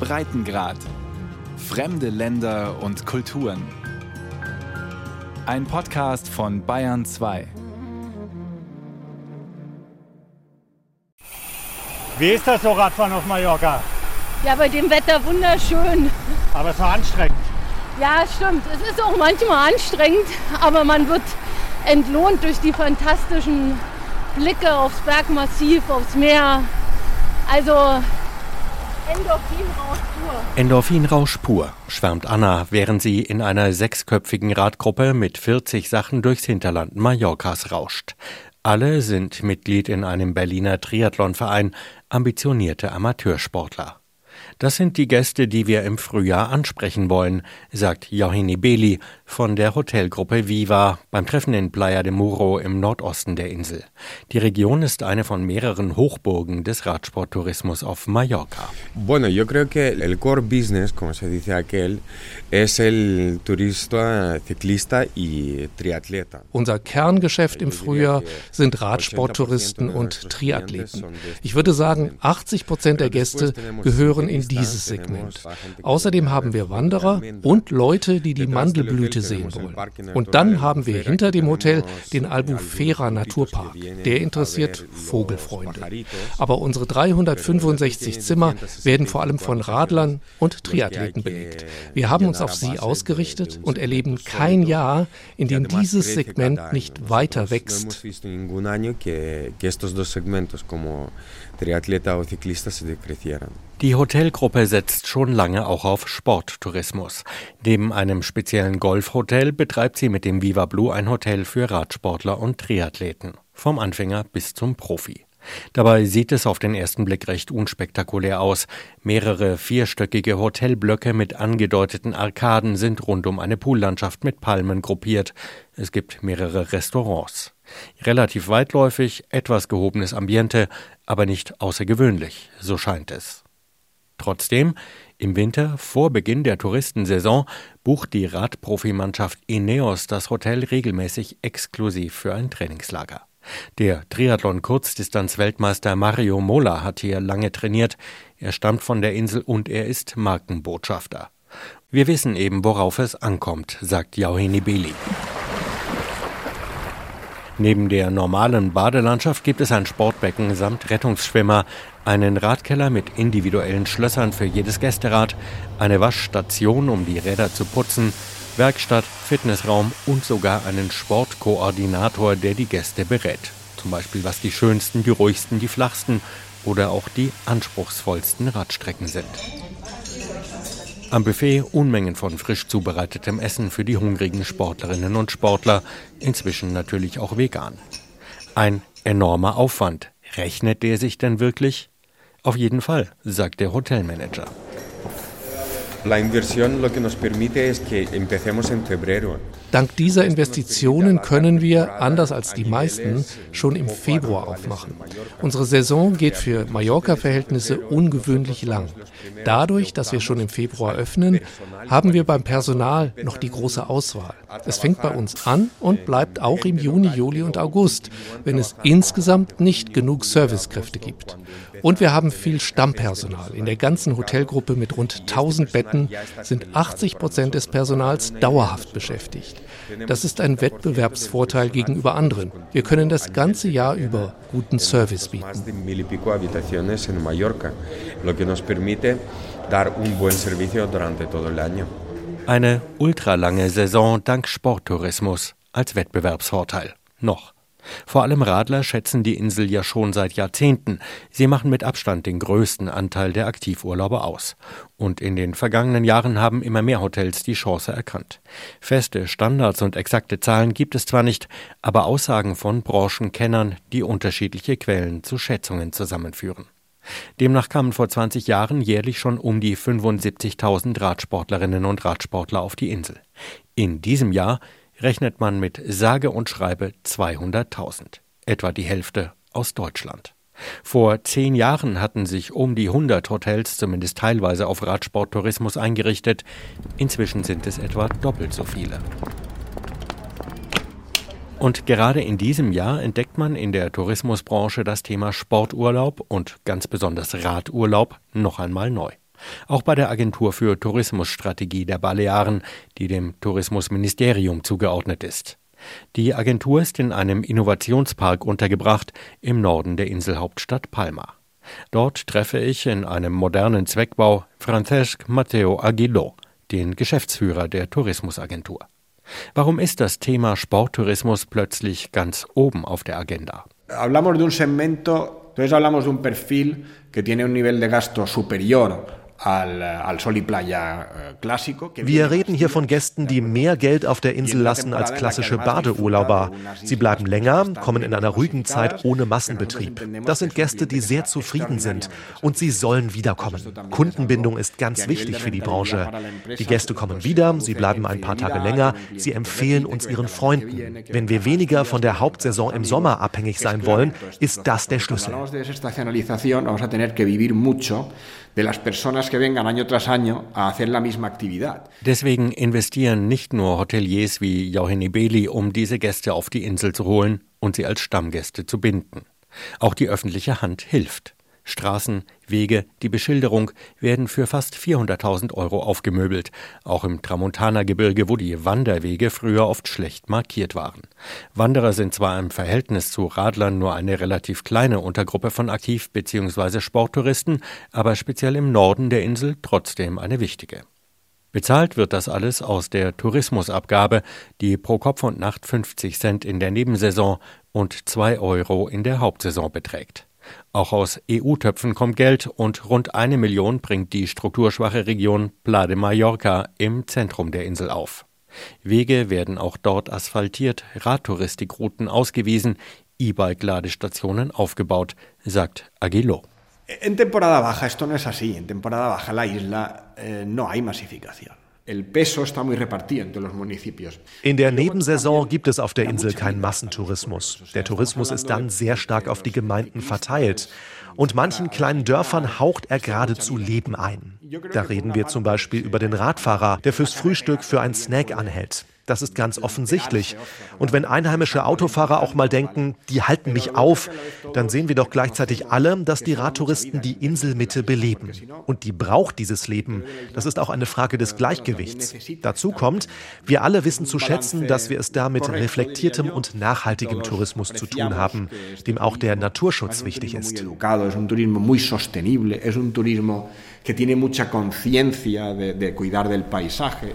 Breitengrad. Fremde Länder und Kulturen. Ein Podcast von Bayern 2. Wie ist das so Radfahren auf Mallorca? Ja, bei dem Wetter wunderschön. Aber es war anstrengend. Ja, stimmt. Es ist auch manchmal anstrengend, aber man wird entlohnt durch die fantastischen Blicke aufs Bergmassiv, aufs Meer. Also Endorphinrausch pur. Endorphinrausch pur, schwärmt Anna, während sie in einer sechsköpfigen Radgruppe mit 40 Sachen durchs Hinterland Mallorcas rauscht. Alle sind Mitglied in einem Berliner Triathlonverein, ambitionierte Amateursportler. Das sind die Gäste, die wir im Frühjahr ansprechen wollen, sagt Johanni Beli von der Hotelgruppe Viva beim Treffen in Playa de Muro im Nordosten der Insel. Die Region ist eine von mehreren Hochburgen des Radsporttourismus auf Mallorca. Bueno, yo creo que el core business, como se dice aquel, es el turista, ciclista y triatleta. Unser Kerngeschäft im Frühjahr sind Radsporttouristen und Triathleten. Ich würde sagen, 80 Prozent der Gäste gehören in dieses Segment. Außerdem haben wir Wanderer und Leute, die die Mandelblüte sehen wollen. Und dann haben wir hinter dem Hotel den Albufera Naturpark. Der interessiert Vogelfreunde. Aber unsere 365 Zimmer werden vor allem von Radlern und Triathleten belegt. Wir haben uns auf sie ausgerichtet und erleben kein Jahr, in dem dieses Segment nicht weiter wächst. Die Hotelgruppe setzt schon lange auch auf Sporttourismus. Neben einem speziellen Golfhotel betreibt sie mit dem Viva Blue ein Hotel für Radsportler und Triathleten. Vom Anfänger bis zum Profi. Dabei sieht es auf den ersten Blick recht unspektakulär aus. Mehrere vierstöckige Hotelblöcke mit angedeuteten Arkaden sind rund um eine Poollandschaft mit Palmen gruppiert. Es gibt mehrere Restaurants. Relativ weitläufig, etwas gehobenes Ambiente, aber nicht außergewöhnlich, so scheint es. Trotzdem, im Winter, vor Beginn der Touristensaison, bucht die Radprofimannschaft Ineos das Hotel regelmäßig exklusiv für ein Trainingslager. Der Triathlon-Kurzdistanz-Weltmeister Mario Mola hat hier lange trainiert. Er stammt von der Insel und er ist Markenbotschafter. Wir wissen eben, worauf es ankommt, sagt Jauheni Beli. Neben der normalen Badelandschaft gibt es ein Sportbecken samt Rettungsschwimmer, einen Radkeller mit individuellen Schlössern für jedes Gästerad, eine Waschstation, um die Räder zu putzen, Werkstatt, Fitnessraum und sogar einen Sportkoordinator, der die Gäste berät. Zum Beispiel, was die schönsten, die ruhigsten, die flachsten oder auch die anspruchsvollsten Radstrecken sind. Am Buffet Unmengen von frisch zubereitetem Essen für die hungrigen Sportlerinnen und Sportler, inzwischen natürlich auch vegan. Ein enormer Aufwand. Rechnet der sich denn wirklich? Auf jeden Fall, sagt der Hotelmanager. La inversión lo que nos permite es que empecemos en febrero. Dank dieser Investitionen können wir, anders als die meisten, schon im Februar aufmachen. Unsere Saison geht für Mallorca-Verhältnisse ungewöhnlich lang. Dadurch, dass wir schon im Februar öffnen, haben wir beim Personal noch die große Auswahl. Es fängt bei uns an und bleibt auch im Juni, Juli und August, wenn es insgesamt nicht genug Servicekräfte gibt. Und wir haben viel Stammpersonal. In der ganzen Hotelgruppe mit rund 1000 Betten sind 80 Prozent des Personals dauerhaft beschäftigt. Das ist ein Wettbewerbsvorteil gegenüber anderen. Wir können das ganze Jahr über guten Service bieten. Eine ultralange Saison dank Sporttourismus als Wettbewerbsvorteil. Noch. Vor allem Radler schätzen die Insel ja schon seit Jahrzehnten. Sie machen mit Abstand den größten Anteil der Aktivurlauber aus. Und in den vergangenen Jahren haben immer mehr Hotels die Chance erkannt. Feste Standards und exakte Zahlen gibt es zwar nicht, aber Aussagen von Branchenkennern, die unterschiedliche Quellen zu Schätzungen zusammenführen. Demnach kamen vor 20 Jahren jährlich schon um die 75.000 Radsportlerinnen und Radsportler auf die Insel. In diesem Jahr rechnet man mit sage und schreibe 200.000, etwa die Hälfte aus Deutschland. Vor zehn Jahren hatten sich um die 100 Hotels zumindest teilweise auf Radsporttourismus eingerichtet. Inzwischen sind es etwa doppelt so viele. Und gerade in diesem Jahr entdeckt man in der Tourismusbranche das Thema Sporturlaub und ganz besonders Radurlaub noch einmal neu. Auch bei der Agentur für Tourismusstrategie der Balearen, die dem Tourismusministerium zugeordnet ist. Die Agentur ist in einem Innovationspark untergebracht im Norden der Inselhauptstadt Palma. Dort treffe ich in einem modernen Zweckbau Francesc Matteo Aguiló, den Geschäftsführer der Tourismusagentur. Warum ist das Thema Sporttourismus plötzlich ganz oben auf der Agenda? Hablamos de un segmento, entonces hablamos de un perfil que tiene un nivel de gasto superior Wir reden hier von Gästen, die mehr Geld auf der Insel lassen als klassische Badeurlauber. Sie bleiben länger, kommen in einer ruhigen Zeit ohne Massenbetrieb. Das sind Gäste, die sehr zufrieden sind und sie sollen wiederkommen. Kundenbindung ist ganz wichtig für die Branche. Die Gäste kommen wieder, sie bleiben ein paar Tage länger, sie empfehlen uns ihren Freunden. Wenn wir weniger von der Hauptsaison im Sommer abhängig sein wollen, ist das der Schlüssel de las personas que vengan año tras año a hacer la misma actividad. Deswegen investieren nicht nur Hoteliers wie Johanny Beli, um diese Gäste auf die Insel zu holen und sie als Stammgäste zu binden. Auch die öffentliche Hand hilft. Straßen, Wege, die Beschilderung werden für fast 400.000 Euro aufgemöbelt, auch im Tramontana-Gebirge, wo die Wanderwege früher oft schlecht markiert waren. Wanderer sind zwar im Verhältnis zu Radlern nur eine relativ kleine Untergruppe von Aktiv- bzw. Sporttouristen, aber speziell im Norden der Insel trotzdem eine wichtige. Bezahlt wird das alles aus der Tourismusabgabe, die pro Kopf und Nacht 50 Cent in der Nebensaison und 2 Euro in der Hauptsaison beträgt. Auch aus EU-Töpfen kommt Geld und rund eine Million bringt die strukturschwache Region Pla de Mallorca im Zentrum der Insel auf. Wege werden auch dort asphaltiert, Radtouristikrouten ausgewiesen, E-Bike-Ladestationen aufgebaut, sagt Aguilo. En temporada baja esto no es así. En temporada baja la isla eh, no hay masificación. In der Nebensaison gibt es auf der Insel keinen Massentourismus. Der Tourismus ist dann sehr stark auf die Gemeinden verteilt. Und manchen kleinen Dörfern haucht er geradezu Leben ein. Da reden wir zum Beispiel über den Radfahrer, der fürs Frühstück für einen Snack anhält. Das ist ganz offensichtlich. Und wenn einheimische Autofahrer auch mal denken, die halten mich auf, dann sehen wir doch gleichzeitig alle, dass die Radtouristen die Inselmitte beleben. Und die braucht dieses Leben. Das ist auch eine Frage des Gleichgewichts. Dazu kommt, wir alle wissen zu schätzen, dass wir es da mit reflektiertem und nachhaltigem Tourismus zu tun haben, dem auch der Naturschutz wichtig ist. que tiene mucha conciencia de, de cuidar del paisaje.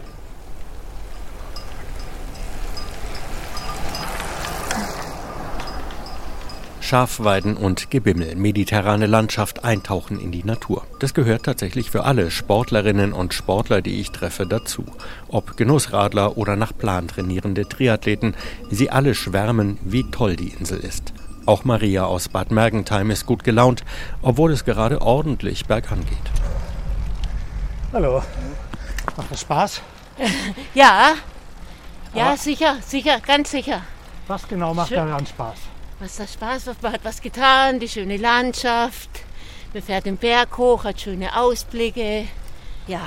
Schafweiden und Gebimmel, mediterrane Landschaft, eintauchen in die Natur. Das gehört tatsächlich für alle Sportlerinnen und Sportler, die ich treffe, dazu. Ob Genussradler oder nach Plan trainierende Triathleten, sie alle schwärmen, wie toll die Insel ist. Auch Maria aus Bad Mergentheim ist gut gelaunt, obwohl es gerade ordentlich bergan geht. Hallo. Macht das Spaß? ja. Ja, Aber sicher, sicher, ganz sicher. Was genau macht daran Spaß? Was da Spaß macht. Man hat was getan, die schöne Landschaft. Man fährt den Berg hoch, hat schöne Ausblicke. Ja.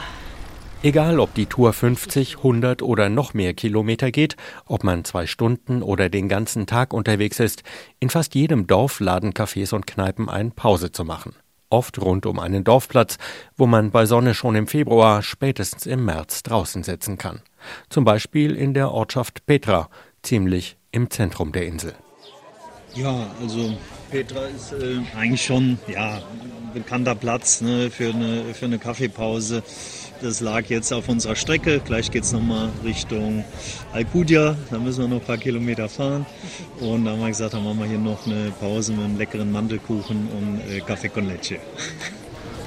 Egal, ob die Tour 50, 100 oder noch mehr Kilometer geht, ob man zwei Stunden oder den ganzen Tag unterwegs ist, in fast jedem Dorf laden Cafés und Kneipen ein, Pause zu machen. Oft rund um einen Dorfplatz, wo man bei Sonne schon im Februar, spätestens im März draußen sitzen kann. Zum Beispiel in der Ortschaft Petra, ziemlich im Zentrum der Insel. Ja, also Petra ist äh, eigentlich schon ja, ein bekannter Platz ne, für, eine, für eine Kaffeepause. Das lag jetzt auf unserer Strecke. Gleich geht es nochmal Richtung Alcudia. Da müssen wir noch ein paar Kilometer fahren. Und da haben wir gesagt, dann machen wir hier noch eine Pause mit einem leckeren Mandelkuchen und äh, Kaffee con leche.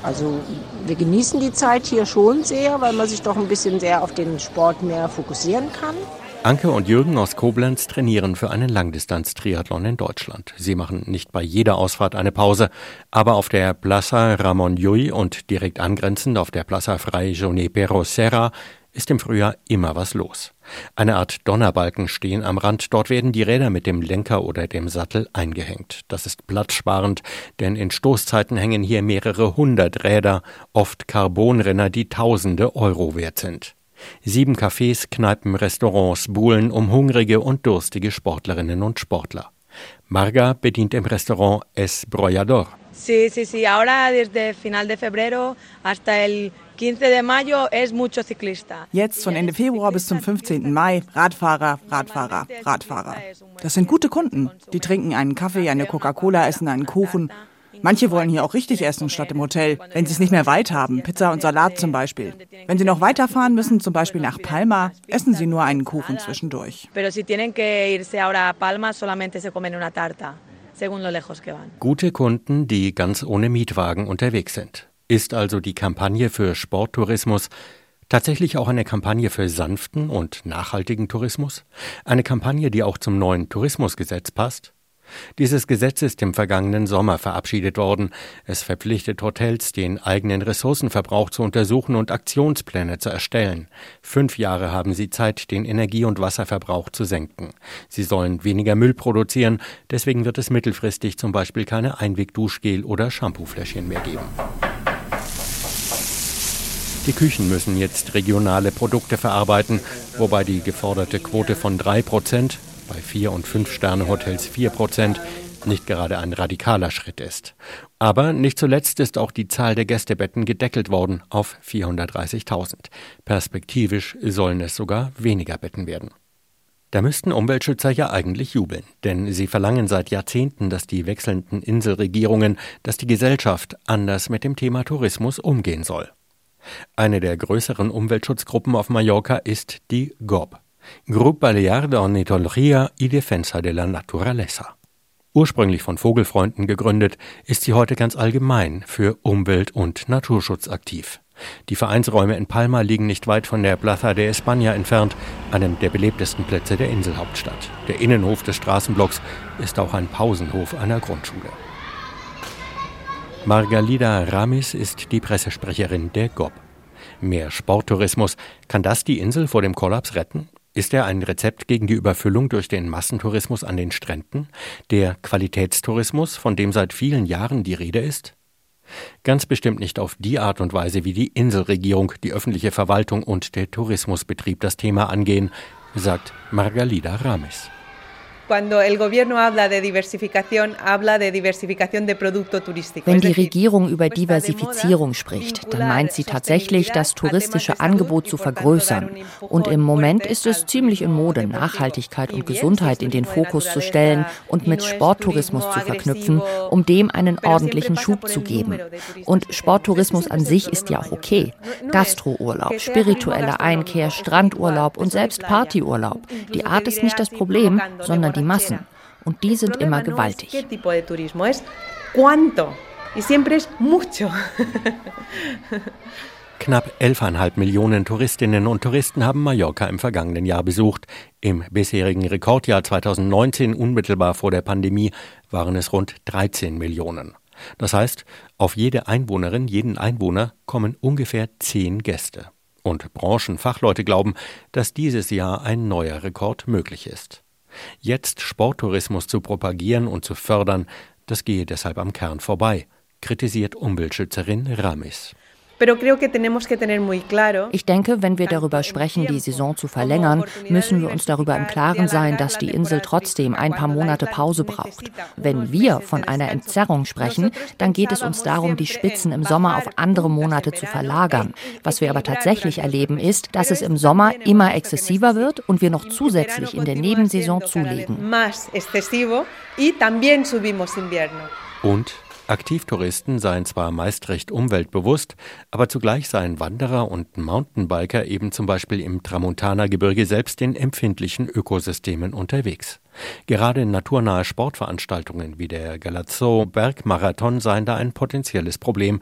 Also wir genießen die Zeit hier schon sehr, weil man sich doch ein bisschen sehr auf den Sport mehr fokussieren kann. Anke und Jürgen aus Koblenz trainieren für einen Langdistanz-Triathlon in Deutschland. Sie machen nicht bei jeder Ausfahrt eine Pause, aber auf der Plaza Ramon Llull und direkt angrenzend auf der Plaza Fray Junipero Serra ist im Frühjahr immer was los. Eine Art Donnerbalken stehen am Rand, dort werden die Räder mit dem Lenker oder dem Sattel eingehängt. Das ist platzsparend, denn in Stoßzeiten hängen hier mehrere hundert Räder, oft Carbonrenner, die tausende Euro wert sind. Sieben Cafés, Kneipen, Restaurants buhlen um hungrige und durstige Sportlerinnen und Sportler. Marga bedient im Restaurant Es Brollador. Sí, sí, sí. Ahora desde final de febrero hasta el 15 de mayo es mucho ciclista. Jetzt von Ende Februar bis zum 15. Mai Radfahrer, Radfahrer, Radfahrer. Das sind gute Kunden. Die trinken einen Kaffee, eine Coca-Cola, essen einen Kuchen. Manche wollen hier auch richtig essen statt im Hotel, wenn sie es nicht mehr weit haben, Pizza und Salat zum Beispiel. Wenn sie noch weiterfahren müssen, zum Beispiel nach Palma, essen sie nur einen Kuchen zwischendurch. Pero si tienen que irse ahora a Palma, solamente se comen una tarta. Gute Kunden, die ganz ohne Mietwagen unterwegs sind. Ist also die Kampagne für Sporttourismus tatsächlich auch eine Kampagne für sanften und nachhaltigen Tourismus? Eine Kampagne, die auch zum neuen Tourismusgesetz passt? Dieses Gesetz ist im vergangenen Sommer verabschiedet worden. Es verpflichtet Hotels, den eigenen Ressourcenverbrauch zu untersuchen und Aktionspläne zu erstellen. Fünf Jahre haben sie Zeit, den Energie- und Wasserverbrauch zu senken. Sie sollen weniger Müll produzieren, deswegen wird es mittelfristig zum Beispiel keine Einwegduschgel- oder Shampoofläschchen mehr geben. Die Küchen müssen jetzt regionale Produkte verarbeiten, wobei die geforderte Quote von drei Prozent bei Vier- und Fünf-Sterne-Hotels 4 Prozent nicht gerade ein radikaler Schritt ist. Aber nicht zuletzt ist auch die Zahl der Gästebetten gedeckelt worden auf 430.000. Perspektivisch sollen es sogar weniger Betten werden. Da müssten Umweltschützer ja eigentlich jubeln, denn sie verlangen seit Jahrzehnten, dass die wechselnden Inselregierungen, dass die Gesellschaft anders mit dem Thema Tourismus umgehen soll. Eine der größeren Umweltschutzgruppen auf Mallorca ist die GOB, Grup Balear de Ornitología y Defensa de la Naturaleza. Ursprünglich von Vogelfreunden gegründet, ist sie heute ganz allgemein für Umwelt- und Naturschutz aktiv. Die Vereinsräume in Palma liegen nicht weit von der Plaza de España entfernt, einem der belebtesten Plätze der Inselhauptstadt. Der Innenhof des Straßenblocks ist auch ein Pausenhof einer Grundschule. Margalida Ramis ist die Pressesprecherin der GOB. Mehr Sporttourismus, kann das die Insel vor dem Kollaps retten? Ist er ein Rezept gegen die Überfüllung durch den Massentourismus an den Stränden? Der Qualitätstourismus, von dem seit vielen Jahren die Rede ist? Ganz bestimmt nicht auf die Art und Weise, wie die Inselregierung, die öffentliche Verwaltung und der Tourismusbetrieb das Thema angehen, sagt Margalida Rames. Wenn die Regierung über Diversifizierung spricht, dann meint sie tatsächlich, das touristische Angebot zu vergrößern. Und im Moment ist es ziemlich in Mode, Nachhaltigkeit und Gesundheit in den Fokus zu stellen und mit Sporttourismus zu verknüpfen, um dem einen ordentlichen Schub zu geben. Und Sporttourismus an sich ist ja auch okay. Gastrourlaub, spirituelle Einkehr, Strandurlaub und selbst Partyurlaub. Die Art ist nicht das Problem, sondern die die Massen. Und die sind immer gewaltig. Knapp 11,5 Millionen Touristinnen und Touristen haben Mallorca im vergangenen Jahr besucht. Im bisherigen Rekordjahr 2019, unmittelbar vor der Pandemie, waren es rund 13 Millionen. Das heißt, auf jede Einwohnerin, jeden Einwohner kommen ungefähr 10 Gäste. Und Branchenfachleute glauben, dass dieses Jahr ein neuer Rekord möglich ist. Jetzt Sporttourismus zu propagieren und zu fördern, das gehe deshalb am Kern vorbei, kritisiert Umweltschützerin Ramis. Ich denke, wenn wir darüber sprechen, die Saison zu verlängern, müssen wir uns darüber im Klaren sein, dass die Insel trotzdem ein paar Monate Pause braucht. Wenn wir von einer Entzerrung sprechen, dann geht es uns darum, die Spitzen im Sommer auf andere Monate zu verlagern. Was wir aber tatsächlich erleben, ist, dass es im Sommer immer exzessiver wird und wir noch zusätzlich in der Nebensaison zulegen. Und Aktivtouristen seien zwar meist recht umweltbewusst, aber zugleich seien Wanderer und Mountainbiker eben zum Beispiel im Tramontana-Gebirge selbst in empfindlichen Ökosystemen unterwegs. Gerade naturnahe Sportveranstaltungen wie der Galazzo Bergmarathon seien da ein potenzielles Problem,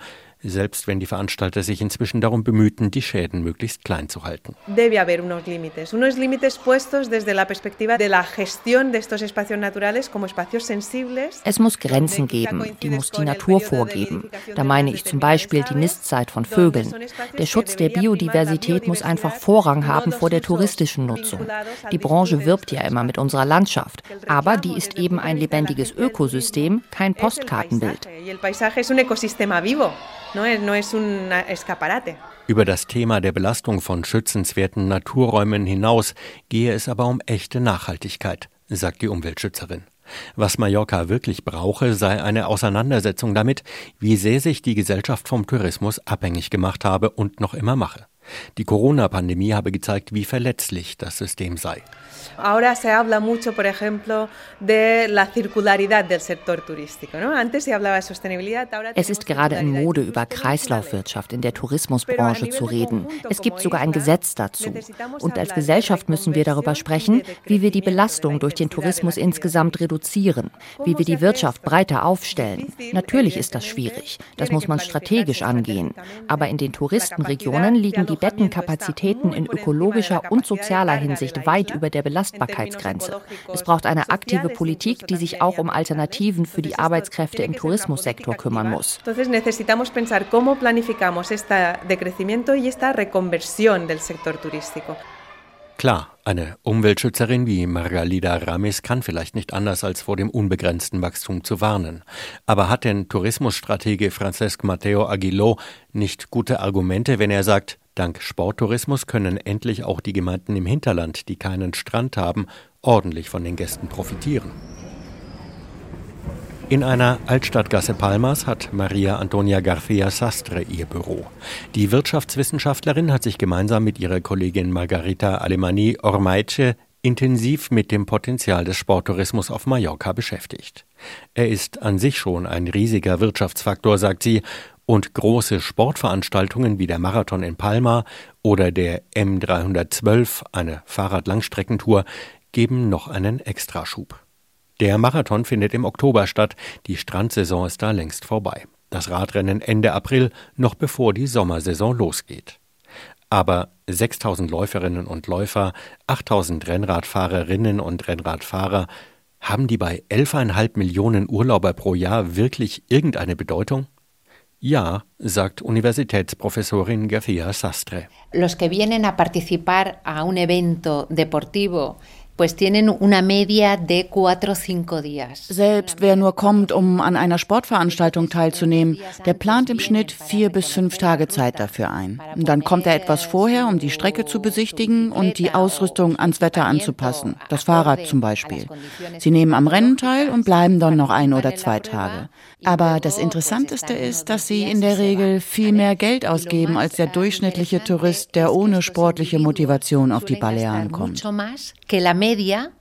selbst wenn die Veranstalter sich inzwischen darum bemühten, die Schäden möglichst klein zu halten. Debe haber unos límites, unos límites puestos desde la perspectiva de la gestión de estos espacios naturales como espacios sensibles. Es muss Grenzen geben, die muss die Natur vorgeben. Da meine ich zum Beispiel die Nistzeit von Vögeln. Der Schutz der Biodiversität muss einfach Vorrang haben vor der touristischen Nutzung. Die Branche wirbt ja immer mit unserer Landschaft, aber die ist eben ein lebendiges Ökosystem, kein Postkartenbild. Über das Thema der Belastung von schützenswerten Naturräumen hinaus gehe es aber um echte Nachhaltigkeit, sagt die Umweltschützerin. Was Mallorca wirklich brauche, sei eine Auseinandersetzung damit, wie sehr sich die Gesellschaft vom Tourismus abhängig gemacht habe und noch immer mache. Die Corona-Pandemie habe gezeigt, wie verletzlich das System sei. Ahora se habla mucho, por ejemplo, de la circularidad del sector turístico. ¿no? Antes se hablaba de sostenibilidad. Ahora es ist gerade in Mode, über Kreislaufwirtschaft in der Tourismusbranche zu reden. Es gibt sogar ein Gesetz dazu. Und als Gesellschaft müssen wir darüber sprechen, wie wir die Belastung durch den Tourismus insgesamt reduzieren, wie wir die Wirtschaft breiter aufstellen. Natürlich ist das schwierig. Das muss man strategisch angehen. Aber in den Touristenregionen liegen die Bettenkapazitäten in ökologischer und sozialer Hinsicht weit über der Belastbarkeitsgrenze. Es braucht eine aktive Politik, die sich auch um Alternativen für die Arbeitskräfte im Tourismussektor kümmern muss. Klar, eine Umweltschützerin wie Margalida Ramis kann vielleicht nicht anders als vor dem unbegrenzten Wachstum zu warnen. Aber hat denn Tourismusstratege Francesc Mateo Aguiló nicht gute Argumente, wenn er sagt, dank Sporttourismus können endlich auch die Gemeinden im Hinterland, die keinen Strand haben, ordentlich von den Gästen profitieren? In einer Altstadtgasse Palmas hat Maria Antonia García Sastre ihr Büro. Die Wirtschaftswissenschaftlerin hat sich gemeinsam mit ihrer Kollegin Margarita Alemani Ormaice intensiv mit dem Potenzial des Sporttourismus auf Mallorca beschäftigt. Er ist an sich schon ein riesiger Wirtschaftsfaktor, sagt sie, und große Sportveranstaltungen wie der Marathon in Palma oder der M312, eine Fahrradlangstreckentour, geben noch einen Extraschub. Der Marathon findet im Oktober statt, die Strandsaison ist da längst vorbei. Das Radrennen Ende April, noch bevor die Sommersaison losgeht. Aber 6000 Läuferinnen und Läufer, 8000 Rennradfahrerinnen und Rennradfahrer, haben die bei 11,5 Millionen Urlauber pro Jahr wirklich irgendeine Bedeutung? Ja, sagt Universitätsprofessorin García Sastre. Los que vienen a participar a un evento deportivo pues tienen una media de cuatro cinco días. Selbst wer nur kommt, um an einer Sportveranstaltung teilzunehmen, der plant im Schnitt vier bis fünf Tage Zeit dafür ein. Und dann kommt er etwas vorher, um die Strecke zu besichtigen und die Ausrüstung ans Wetter anzupassen. Das Fahrrad zum Beispiel. Sie nehmen am Rennen teil und bleiben dann noch ein oder zwei Tage. Aber das Interessanteste ist, dass sie in der Regel viel mehr Geld ausgeben als der durchschnittliche Tourist, der ohne sportliche Motivation auf die Balearen kommt media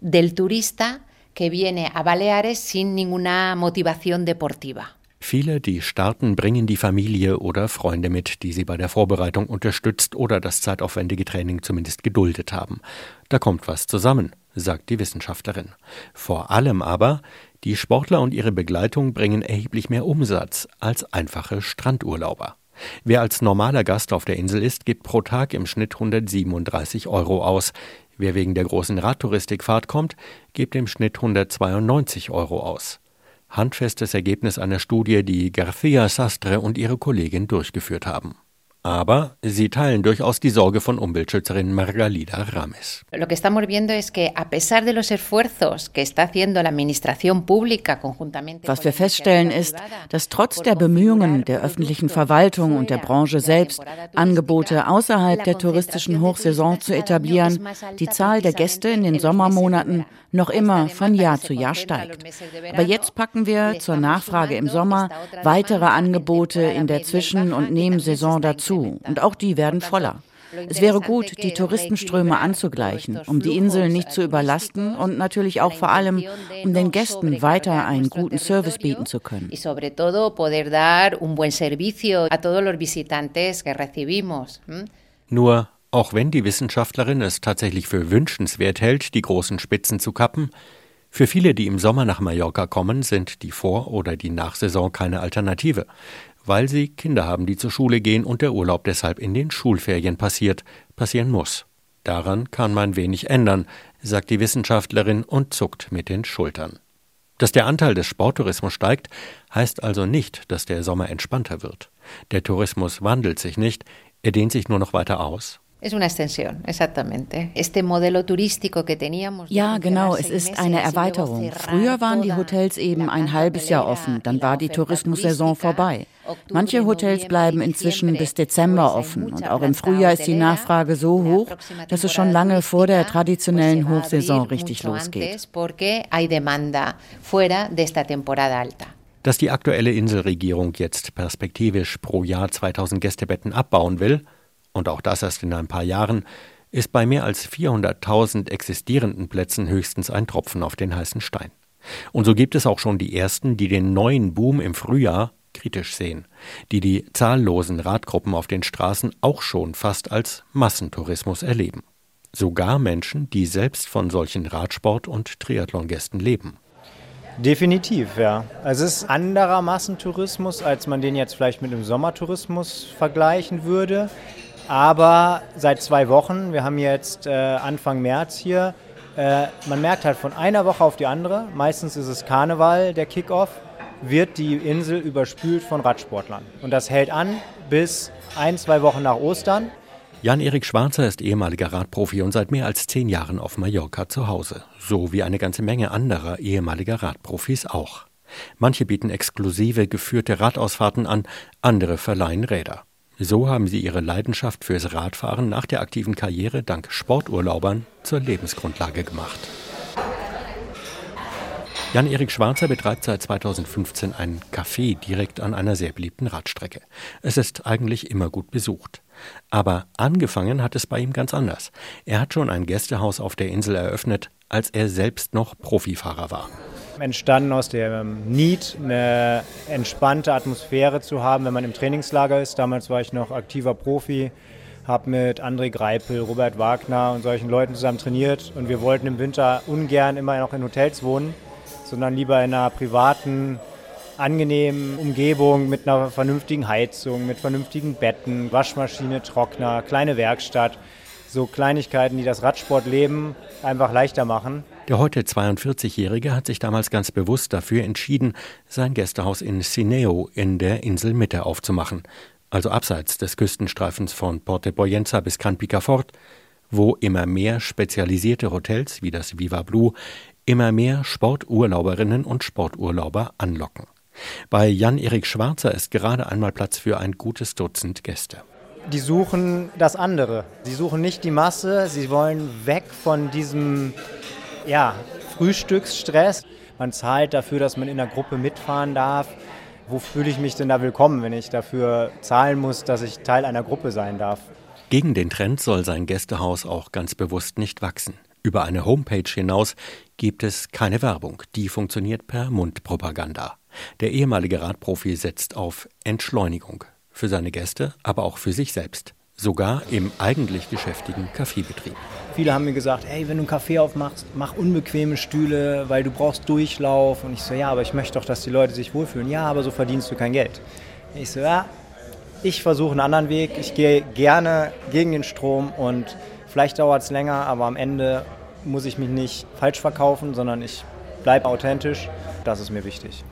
del turista que viene a Baleares sin ninguna motivación deportiva. Viele, die starten, bringen die Familie oder Freunde mit, die sie bei der Vorbereitung unterstützt oder das zeitaufwendige Training zumindest geduldet haben. Da kommt was zusammen, sagt die Wissenschaftlerin. Vor allem aber, die Sportler und ihre Begleitung bringen erheblich mehr Umsatz als einfache Strandurlauber. Wer als normaler Gast auf der Insel ist, gibt pro Tag im Schnitt 137 Euro aus. Wer wegen der großen Radtouristikfahrt kommt, gibt im Schnitt 192 Euro aus. Handfestes Ergebnis einer Studie, die García Sastre und ihre Kollegin durchgeführt haben. Aber sie teilen durchaus die Sorge von Umweltschützerin Margalida Rames. Lo que estamos viendo es que a pesar de los esfuerzos que está haciendo la administración pública conjuntamente Was wir feststellen ist, dass trotz der Bemühungen der öffentlichen Verwaltung und der Branche selbst Angebote außerhalb der touristischen Hochsaison zu etablieren, die Zahl der Gäste in den Sommermonaten noch immer von Jahr zu Jahr steigt. Aber jetzt packen wir zur Nachfrage im Sommer weitere Angebote in der Zwischen- und Nebensaison dazu. Und auch die werden voller. Es wäre gut, die Touristenströme anzugleichen, um die Inseln nicht zu überlasten und natürlich auch vor allem, um den Gästen weiter einen guten Service bieten zu können. Nur auch wenn die Wissenschaftlerin es tatsächlich für wünschenswert hält, die großen Spitzen zu kappen, für viele, die im Sommer nach Mallorca kommen, sind die Vor- oder die Nachsaison keine Alternative, weil sie Kinder haben, die zur Schule gehen und der Urlaub deshalb in den Schulferien passiert, passieren muss. Daran kann man wenig ändern, sagt die Wissenschaftlerin und zuckt mit den Schultern. Dass der Anteil des Sporttourismus steigt, heißt also nicht, dass der Sommer entspannter wird. Der Tourismus wandelt sich nicht, er dehnt sich nur noch weiter aus ja, genau, es ist eine Erweiterung. Früher waren die Hotels eben ein halbes Jahr offen, dann war die Tourismussaison vorbei. Manche Hotels bleiben inzwischen bis Dezember offen und auch im Frühjahr ist die Nachfrage so hoch, dass es schon lange vor der traditionellen Hochsaison richtig losgeht. Dass die aktuelle Inselregierung jetzt perspektivisch pro Jahr 2000 Gästebetten abbauen will, und auch das erst in ein paar Jahren, ist bei mehr als 400.000 existierenden Plätzen höchstens ein Tropfen auf den heißen Stein. Und so gibt es auch schon die ersten, die den neuen Boom im Frühjahr kritisch sehen, die die zahllosen Radgruppen auf den Straßen auch schon fast als Massentourismus erleben. Sogar Menschen, die selbst von solchen Radsport- und Triathlon-Gästen leben. Definitiv, ja. Es ist anderer Massentourismus, als man den jetzt vielleicht mit dem Sommertourismus vergleichen würde. Aber seit zwei Wochen, wir haben jetzt äh, Anfang März hier, äh, man merkt halt von einer Woche auf die andere, meistens ist es Karneval, der Kickoff, wird die Insel überspült von Radsportlern. Und das hält an bis ein, zwei Wochen nach Ostern. Jan-Erik Schwarzer ist ehemaliger Radprofi und seit mehr als zehn Jahren auf Mallorca zu Hause. So wie eine ganze Menge anderer ehemaliger Radprofis auch. Manche bieten exklusive geführte Radausfahrten an, andere verleihen Räder. So haben sie ihre Leidenschaft fürs Radfahren nach der aktiven Karriere dank Sporturlaubern zur Lebensgrundlage gemacht. Jan-Erik Schwarzer betreibt seit 2015 ein Café direkt an einer sehr beliebten Radstrecke. Es ist eigentlich immer gut besucht. Aber angefangen hat es bei ihm ganz anders. Er hat schon ein Gästehaus auf der Insel eröffnet, als er selbst noch Profifahrer war entstanden aus dem Need, eine entspannte Atmosphäre zu haben, wenn man im Trainingslager ist. Damals war ich noch aktiver Profi, habe mit André Greipel, Robert Wagner und solchen Leuten zusammen trainiert und wir wollten im Winter ungern immer noch in Hotels wohnen, sondern lieber in einer privaten, angenehmen Umgebung mit einer vernünftigen Heizung, mit vernünftigen Betten, Waschmaschine, Trockner, kleine Werkstatt. So Kleinigkeiten, die das Radsportleben einfach leichter machen. Der heute 42-Jährige hat sich damals ganz bewusst dafür entschieden, sein Gästehaus in Sineo in der Inselmitte aufzumachen, also abseits des Küstenstreifens von Porte Boyenza bis Can Picafort, wo immer mehr spezialisierte Hotels wie das Viva Blue immer mehr Sporturlauberinnen und Sporturlauber anlocken. Bei Jan-Erik Schwarzer ist gerade einmal Platz für ein gutes Dutzend Gäste. Die suchen das andere. Sie suchen nicht die Masse, sie wollen weg von diesem ja, Frühstücksstress. Man zahlt dafür, dass man in der Gruppe mitfahren darf. Wo fühle ich mich denn da willkommen, wenn ich dafür zahlen muss, dass ich Teil einer Gruppe sein darf? Gegen den Trend soll sein Gästehaus auch ganz bewusst nicht wachsen. Über eine Homepage hinaus gibt es keine Werbung, die funktioniert per Mundpropaganda. Der ehemalige Radprofi setzt auf Entschleunigung für seine Gäste, aber auch für sich selbst sogar im eigentlich geschäftigen Kaffeebetrieb. Viele haben mir gesagt, hey, wenn du einen Kaffee aufmachst, mach unbequeme Stühle, weil du brauchst Durchlauf. Und ich so, ja, aber ich möchte doch, dass die Leute sich wohlfühlen. Ja, aber so verdienst du kein Geld. Ich so, ja, ich versuche einen anderen Weg. Ich gehe gerne gegen den Strom und vielleicht dauert es länger, aber am Ende muss ich mich nicht falsch verkaufen, sondern ich bleibe authentisch. Das ist mir wichtig.